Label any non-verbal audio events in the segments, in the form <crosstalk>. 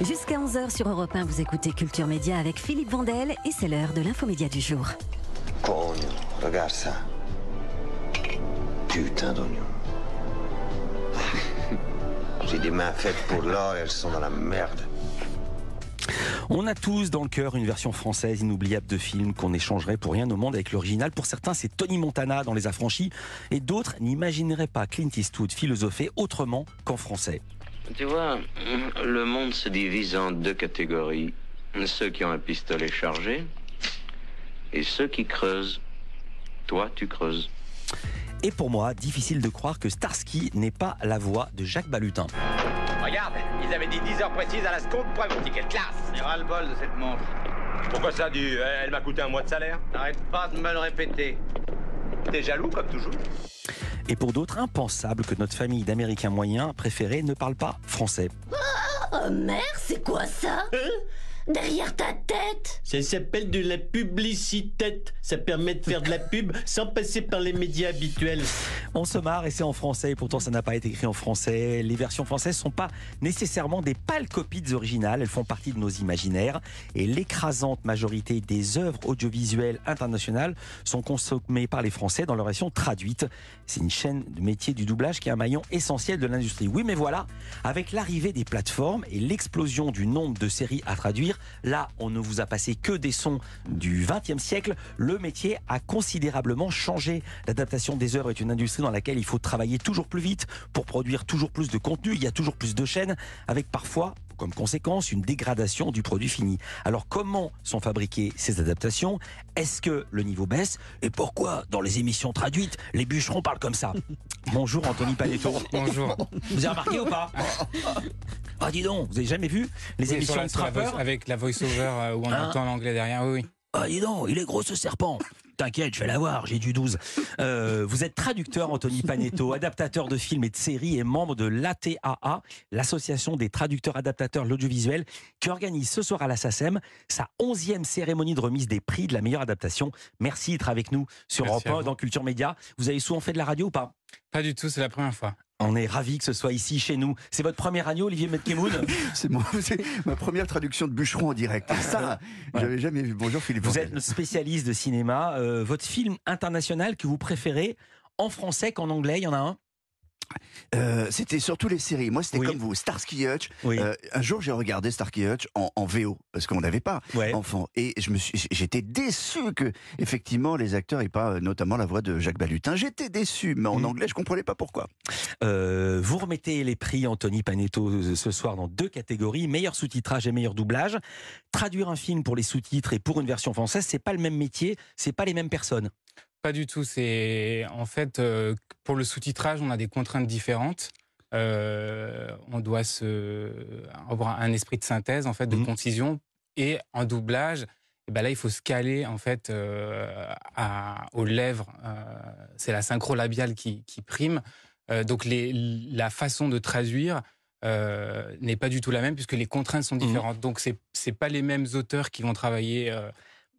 Jusqu'à 11h sur Europe 1, vous écoutez Culture Média avec Philippe Vandel et c'est l'heure de l'infomédia du jour. Cogno, regarde ça. Putain d'oignon. <laughs> J'ai des mains faites pour l'or et elles sont dans la merde. On a tous dans le cœur une version française inoubliable de film qu'on échangerait pour rien au monde avec l'original. Pour certains, c'est Tony Montana dans Les Affranchis, et d'autres n'imagineraient pas Clint Eastwood philosopher autrement qu'en français. Tu vois, le monde se divise en deux catégories. Ceux qui ont un pistolet chargé et ceux qui creusent. Toi, tu creuses. Et pour moi, difficile de croire que Starsky n'est pas la voix de Jacques Balutin. Regarde, ils avaient dit 10 heures précises à la seconde, toi, mon ticket de classe. C'est ras le bol de cette montre. Pourquoi ça, du Elle m'a coûté un mois de salaire? Arrête pas de me le répéter. T'es jaloux, comme toujours? Et pour d'autres, impensable que notre famille d'Américains moyens préférés ne parle pas français. Oh merde, c'est quoi ça? Derrière ta tête Ça s'appelle de la publicité. Ça permet de faire de la pub sans passer par les médias habituels. On se marre et c'est en français, et pourtant ça n'a pas été écrit en français. Les versions françaises sont pas nécessairement des pâles copies des originales, elles font partie de nos imaginaires. Et l'écrasante majorité des œuvres audiovisuelles internationales sont consommées par les Français dans leur version traduite. C'est une chaîne de métier du doublage qui est un maillon essentiel de l'industrie. Oui, mais voilà, avec l'arrivée des plateformes et l'explosion du nombre de séries à traduire, là, on ne vous a passé que des sons du XXe siècle. Le métier a considérablement changé. L'adaptation des œuvres est une industrie dans laquelle il faut travailler toujours plus vite pour produire toujours plus de contenu. Il y a toujours plus de chaînes, avec parfois comme conséquence une dégradation du produit fini. Alors comment sont fabriquées ces adaptations? Est-ce que le niveau baisse? Et pourquoi dans les émissions traduites, les bûcherons parlent comme ça? <laughs> Bonjour Anthony Panetto. Bonjour. <laughs> Vous avez remarqué ou pas? Ah dis donc, vous avez jamais vu les Oui, émissions la- de sur la voice- trappeurs avec la voice-over euh, où on Hein? entend l'anglais derrière. Oui, oui. Ah dis donc, il est gros ce serpent T'inquiète, je vais l'avoir, j'ai du 12. Euh, vous êtes traducteur, Anthony Panetto, adaptateur de films et de séries et membre de l'ATAA, l'Association des traducteurs adaptateurs de l'audiovisuel, qui organise ce soir à la SACEM sa 11e cérémonie de remise des prix de la meilleure adaptation. Merci d'être avec nous sur Merci Europe à 1 vous. dans Culture Média. Vous avez souvent fait de la radio ou pas? Pas du tout, c'est la première fois. On est ravis que ce soit ici chez nous. C'est votre premier agneau, Olivier Metkemoun <laughs> C'est ma première traduction de bûcheron en direct. Et ça, <laughs> j'avais jamais vu. Bonjour Philippe. Vous êtes spécialiste de cinéma. Euh, votre film international que vous préférez en français qu'en anglais, il y en a un? Euh, c'était surtout les séries. Moi, c'était Oui. comme vous, Starsky Hutch. Oui. Euh, un jour, j'ai regardé Starsky Hutch en, en VO parce qu'on n'avait pas Ouais. enfant. Et je me suis, j'étais déçu que, effectivement, les acteurs aient pas, euh, notamment la voix de Jacques Balutin. J'étais déçu, mais en Mm. anglais, je comprenais pas pourquoi. Euh, vous remettez les prix Anthony Panetto ce soir dans deux catégories meilleur sous-titrage et meilleur doublage. Traduire un film pour les sous-titres et pour une version française, c'est pas le même métier, c'est pas les mêmes personnes. Pas du tout. C'est en fait euh, pour le sous-titrage, on a des contraintes différentes. Euh, on doit se avoir un esprit de synthèse, en fait, de Mhm. concision. Et en doublage, eh ben là, il faut se caler en fait euh, à- aux lèvres. C'est la synchro labiale qui, qui prime. Donc les, la façon de traduire n'est pas du tout la même puisque les contraintes sont différentes. Donc c'est c'est pas les mêmes auteurs qui vont travailler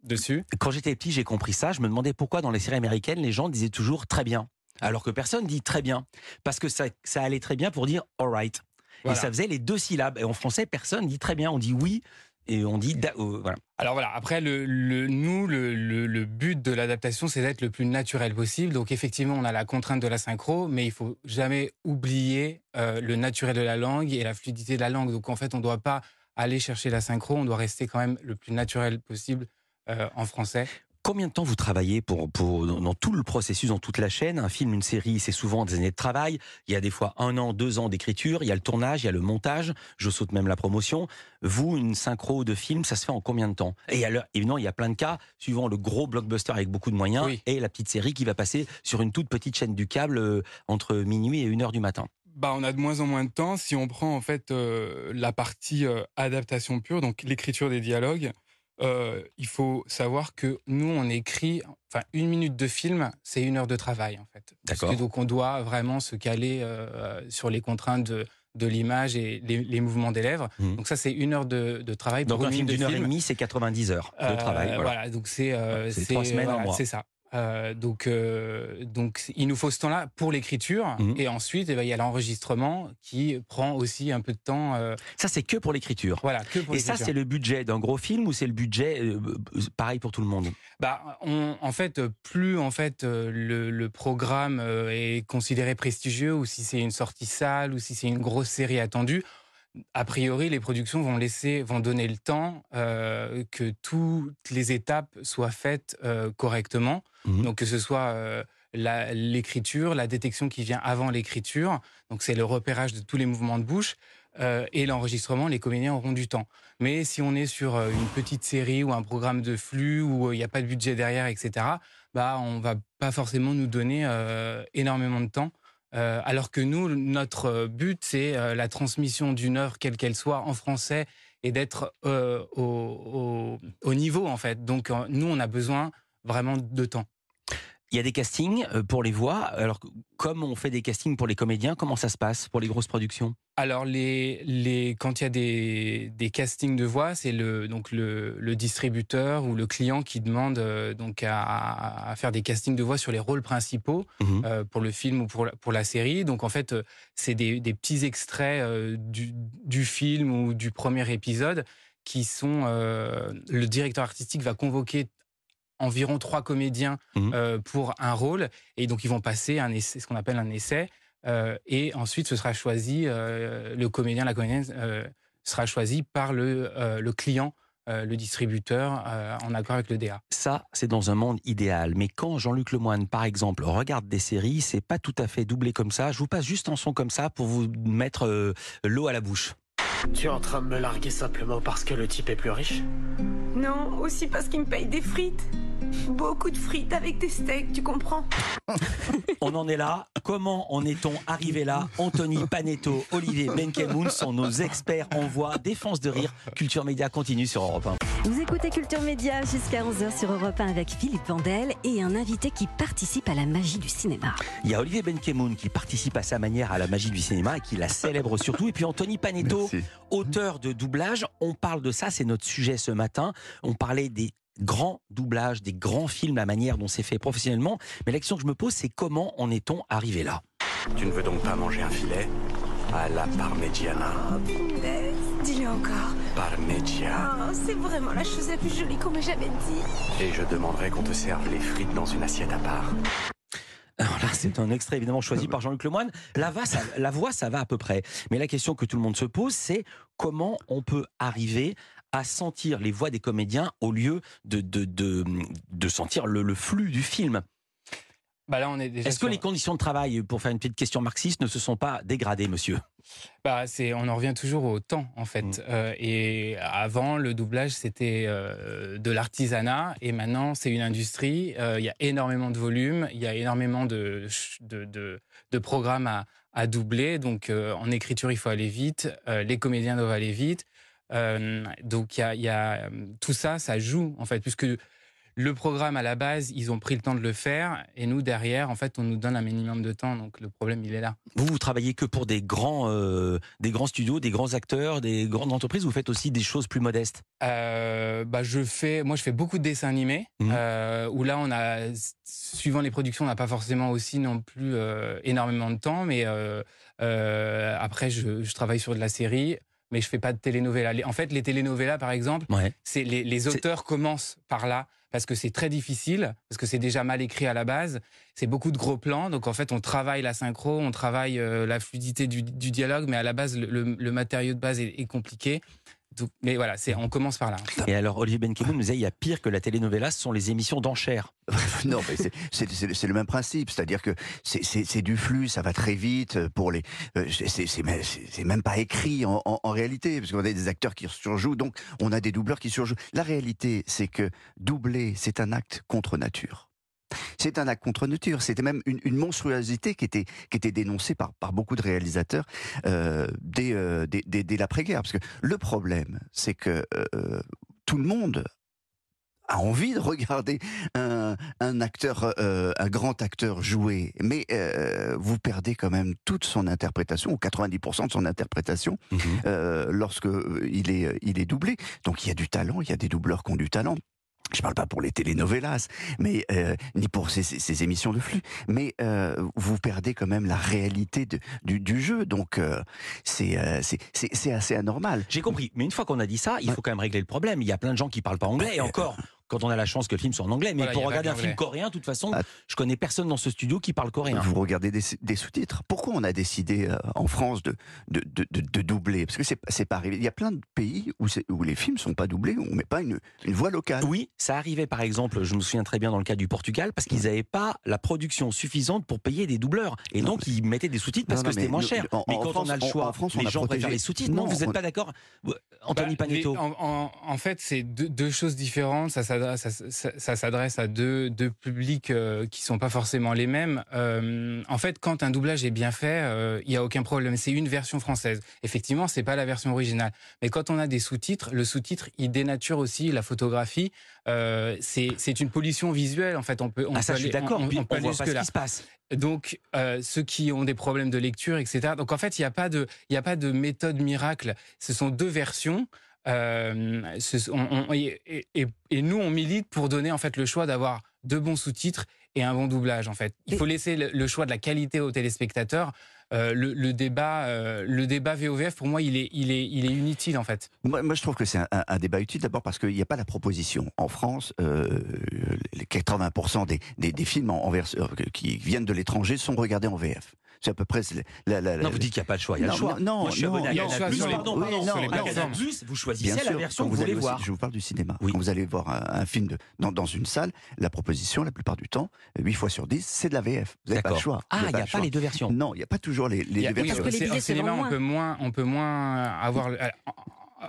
dessus. Quand j'étais petit, j'ai compris ça. Je me demandais pourquoi dans les séries américaines, les gens disaient toujours très bien. Alors que personne dit très bien. Parce que ça, ça allait très bien pour dire alright. Voilà. Et ça faisait les deux syllabes. Et en français, personne dit très bien. On dit oui et on dit da- euh, voilà. Alors voilà, après, le, le- nous, le, le- le but de l'adaptation, c'est d'être le plus naturel possible. Donc effectivement, on a la contrainte de la synchro, mais il faut jamais oublier euh, le naturel de la langue et la fluidité de la langue. Donc en fait, on ne doit pas aller chercher la synchro, on doit rester quand même le plus naturel possible euh, en français. Combien de temps vous travaillez pour, pour dans tout le processus, dans toute la chaîne? Un film, une série, c'est souvent des années de travail. Il y a des fois un an, deux ans d'écriture. Il y a le tournage, il y a le montage. Je saute même la promotion. Vous, une synchro de film, ça se fait en combien de temps? Et alors, évidemment, il y a plein de cas, suivant le gros blockbuster avec beaucoup de moyens Oui. et la petite série qui va passer sur une toute petite chaîne du câble euh, entre minuit et une heure du matin. Bah, on a de moins en moins de temps. Si on prend en fait euh, la partie euh, adaptation pure, donc l'écriture des dialogues, euh, il faut savoir que nous, on écrit, enfin, une minute de film, c'est une heure de travail en fait. D'accord. donc on doit vraiment se caler euh, sur les contraintes de, de l'image et les, les mouvements des lèvres. Mhm. Donc ça, c'est une heure de, de travail. Donc pour un une film minute d'une heure et demie, c'est 90 heures de Euh, travail. voilà. Voilà. donc c'est euh, C'est trois semaines, voilà, mois. C'est ça. Euh, donc, euh, donc, il nous faut ce temps-là pour l'écriture. Mhm. Et ensuite, eh ben, il y a l'enregistrement qui prend aussi un peu de temps. euh, Ça, c'est que pour l'écriture. voilà, que pour Et ça, c'est le budget d'un gros film ou c'est le budget pareil pour tout le monde? Bah, on, en fait, plus en fait le, le programme est considéré prestigieux, ou si c'est une sortie salle, ou si c'est une grosse série attendue, a priori, les productions vont laisser, vont donner le temps euh, que toutes les étapes soient faites euh, correctement. Mhm. Donc que ce soit euh, la- l'écriture, la détection qui vient avant l'écriture, donc c'est le repérage de tous les mouvements de bouche. et l'enregistrement, les comédiens auront du temps. Mais si on est sur une petite série ou un programme de flux où il n'y a pas de budget derrière, etc., bah on va pas forcément nous donner énormément de temps. Euh, alors que nous, notre euh, but, c'est euh, la transmission d'une œuvre, quelle qu'elle soit, en français, et d'être au, au- au niveau, en fait. Donc, nous, on a besoin vraiment de temps. Il y a des castings euh, pour les voix. Alors, comme on fait des castings pour les comédiens, comment ça se passe pour les grosses productions? Alors, les, les, quand il y a des, des castings de voix, c'est le, donc le, le distributeur ou le client qui demande euh, donc à, à faire des castings de voix sur les rôles principaux Mhm. euh, pour le film ou pour la, pour la série. Donc, en fait, c'est des, des petits extraits euh, du, du film ou du premier épisode qui sont... euh, le directeur artistique va convoquer environ trois comédiens Mhm. euh, pour un rôle et donc ils vont passer un essai, ce qu'on appelle un essai euh, et ensuite ce sera choisi euh, le comédien la comédienne sera choisi par le le client le distributeur en accord avec le DA. Ça, c'est dans un monde idéal. Mais quand Jean-Luc Lemoine, par exemple, regarde des séries, c'est pas tout à fait doublé comme ça. Je vous passe juste un son comme ça pour vous mettre l'eau à la bouche. Tu es en train de me larguer simplement parce que le type est plus riche Non, aussi parce qu'il me paye des frites. Beaucoup de frites avec des steaks, tu comprends <laughs> On en est là. Comment en est-on arrivé là Anthony Panetto, Olivier Benkemoun sont nos experts en voix. Défense de rire. Culture Média continue sur Europe 1. Vous écoutez Culture Média jusqu'à 11h sur Europe 1 avec Philippe Vandel et un invité qui participe à la magie du cinéma. Il y a Olivier Benkemoun qui participe à sa manière à la magie du cinéma et qui la célèbre surtout. Et puis Anthony Panetto, Merci. auteur de doublage. On parle de ça, c'est notre sujet ce matin. On parlait des grands doublages, des grands films, la manière dont c'est fait professionnellement. Mais la question que je me pose, c'est comment en est-on arrivé là? Tu ne veux donc pas manger un filet À la parmigiana? Encore. Oh, c'est vraiment la chose la plus jolie qu'on m'ait jamais dit. Et je demanderai qu'on te serve les frites dans une assiette à part. Alors là, c'est un extrait évidemment choisi par Jean-Luc Lemoine. La, va, ça- la voix, ça va à peu près. Mais la question que tout le monde se pose, c'est comment on peut arriver à sentir les voix des comédiens au lieu de, de, de, de sentir le, le flux du film? Bah là on est déjà Est-ce que les conditions de travail, pour faire une petite question marxiste, ne se sont pas dégradées, monsieur? Bah, c'est, on en revient toujours au temps, en fait. Mm. Euh, et avant, le doublage, c'était euh, de l'artisanat. Et maintenant, c'est une industrie. Euh, Il y a énormément de volume. Il y a énormément de, de, de, de programmes à, à doubler. Donc, en écriture, il faut aller vite. Les comédiens doivent aller vite. Donc, il y a, il y a, tout ça, ça joue, en fait, puisque le programme, à la base, ils ont pris le temps de le faire. Et nous, derrière, en fait, on nous donne un minimum de temps. Donc, le problème, il est là. Vous, vous travaillez que pour des grands, euh, des grands studios, des grands acteurs, des grandes entreprises. Vous faites aussi des choses plus modestes. Euh, bah je fais, moi je fais beaucoup de dessins animés Mhm. euh, où là on a, suivant les productions, on n'a pas forcément aussi non plus énormément de temps, mais après je, je travaille sur de la série, mais je fais pas de télénovela. Les- En fait, les télénovelas par exemple, Ouais. c'est les, les auteurs commencent par là parce que c'est très difficile, parce que c'est déjà mal écrit à la base. C'est beaucoup de gros plans, donc en fait on travaille la synchro, on travaille euh, la fluidité du, du dialogue, mais à la base le, le- le matériau de base est, est compliqué. Donc, mais voilà, c'est on commence par là. Et alors, Olivier Benkemoun nous disait, il y a pire que la telenovela, ce sont les émissions d'enchères. <laughs> non, mais c'est- c'est c'est- c'est le même principe, c'est-à-dire que c'est- c'est c'est du flux, ça va très vite pour les. euh, c'est- C'est c'est même- c'est- c'est même pas écrit en, en- en réalité, parce qu'on a des acteurs qui surjouent, donc on a des doubleurs qui surjouent. La réalité, c'est que doubler, c'est un acte contre nature. C'est un acte contre nature. C'était même une, une monstruosité qui était, qui était dénoncée par, par beaucoup de réalisateurs euh, dès, euh, dès, dès- dès l'après-guerre. Parce que le problème, c'est que euh, tout le monde a envie de regarder un, un acteur, euh, un grand acteur jouer, mais euh, vous perdez quand même toute son interprétation, ou 90% de son interprétation, euh, lorsque euh, il est, il est doublé. Donc il y a du talent, il y a des doubleurs qui ont du talent. Je parle pas pour les telenovelas, mais euh, ni pour ces, ces- ces émissions de flux, mais euh, vous perdez quand même la réalité de- du, du jeu, donc euh, c'est euh, c'est assez anormal. J'ai compris. Mais une fois qu'on a dit ça, il faut quand même régler le problème. Il y a plein de gens qui parlent pas anglais. Et encore, quand on a la chance que le film soit en anglais. Mais Voilà, pour regarder un film coréen, de toute façon, Ah. je connais personne dans ce studio qui parle coréen. Vous regardez des, des sous-titres. Pourquoi on a décidé euh, en France de, de, de, de- de doubler? Parce que c'est c'est pas arrivé. Il y a plein de pays où, où les films sont pas doublés, où on met pas une, une voix locale. Oui, ça arrivait par exemple, je me souviens très bien dans le cas du Portugal, parce qu'ils n'avaient pas la production suffisante pour payer des doubleurs. Et Non, donc ils mettaient des sous-titres parce Non, que c'était moins cher. en- mais quand France, on a le choix, en France, on les a gens protégé- préfèrent les sous-titres. Non, Non, vous n'êtes on- pas d'accord? Anthony Bah, les- Panetto en, en- en fait, c'est deux, deux choses différentes. Ça s'adresse, ça, ça- ça s'adresse à deux, deux publics euh, qui sont pas forcément les mêmes. Euh, en fait, quand un doublage est bien fait, euh, il y a aucun problème. C'est une version française. Effectivement, c'est pas la version originale. Mais quand on a des sous-titres, le sous-titre, il dénature aussi la photographie. Euh, c'est une pollution visuelle. En fait, on peut. On Ah ça, peut je suis d'accord. on- on on, peut voit pas ce qui se passe. Donc, euh, ceux qui ont des problèmes de lecture, etc. Donc, en fait, il n'y a pas de, il n'y a pas de méthode miracle. Ce sont deux versions. Euh, ce- on- on- et, et- et nous, on milite pour donner en fait le choix d'avoir de bons sous-titres et un bon doublage. En fait, il faut laisser le, le choix de la qualité aux téléspectateurs. Euh, le, le débat, euh, le débat VOVF, pour moi, il est, il est, il est inutile en fait. Moi, moi, je trouve que c'est un, débat utile d'abord parce qu'il n'y a pas la proposition. En France, euh, les 80% des, des, des films en, en vers- qui viennent de l'étranger sont regardés en VF. C'est à peu près la, la- la- Non, vous dites qu'il n'y a pas le choix. Il y a Non, le choix. non, Moi, je suis non, abonné à Canal+. Pardon, oui, pardon. non, Canal+, vous choisissez Bien la sûr, version que vous voulez allez au- voir. Je vous parle du cinéma. Quand vous allez voir un, un film de- dans, dans une salle, la proposition, la plupart du temps, 8 fois sur 10, c'est de la VF. Vous n'avez pas le choix. Ah, Vous il n'y a pas les deux versions. Non, il n'y a pas toujours les, deux oui, versions. au cin- au cinéma, on peut moins, on peut moins avoir.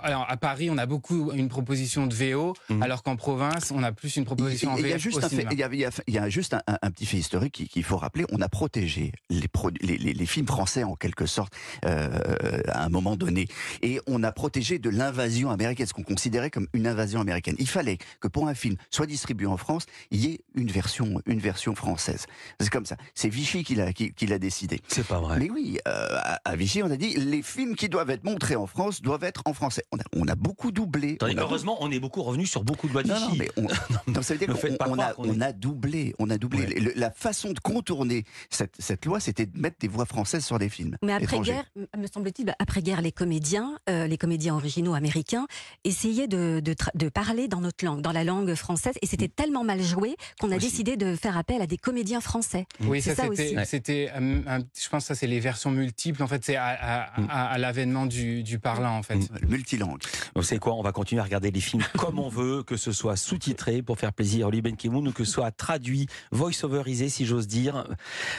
Alors à Paris, on a beaucoup une proposition de VO, alors qu'en province, on a plus une proposition en Il y a VF juste un fait, il y a, il y il juste un, un- un petit fait historique qu'il faut rappeler. On a protégé les, produ- les, les- les films français en quelque sorte euh, à un moment donné, et on a protégé de l'invasion américaine, ce qu'on considérait comme une invasion américaine. Il fallait que pour un film soit distribué en France, il y ait une version, une version française. C'est comme ça. C'est Vichy qui l'a qui, qui l'a décidé. C'est pas vrai. Mais oui, euh, à, à Vichy, on a dit les films qui doivent être montrés en France doivent être en français. On a, on a beaucoup doublé. Attendez, On a- heureusement, on est beaucoup revenu sur beaucoup de lois de non, non, mais on, <laughs> non, ça veut dire qu'on a, on doublé, on a doublé. Le- la façon de contourner cette, cette loi, c'était de mettre des voix françaises sur des films. Mais après-guerre, me semble-t-il, bah, après-guerre, les comédiens, euh, les comédiens originaux américains, essayaient de, de, tra- de parler dans notre langue, dans la langue française, et c'était tellement mal joué qu'on a décidé de faire appel à des comédiens français. Oui, c'est ça, ça aussi. c'était, je pense que ça c'est les versions multiples. En fait, c'est à, à- Mm. à- à l'avènement du, du parlant en fait. Le multilangue. Vous quoi On va continuer à regarder les films <laughs> comme on veut, que ce soit sous-titré pour faire plaisir à Oli Benkemoun ou que ce soit traduit, voice-overisé si j'ose dire,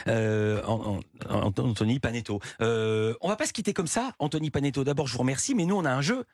euh, en- en- Anthony Panetto. Euh, on va pas se quitter comme ça, Anthony Panetto. D'abord, je vous remercie, mais nous on a un jeu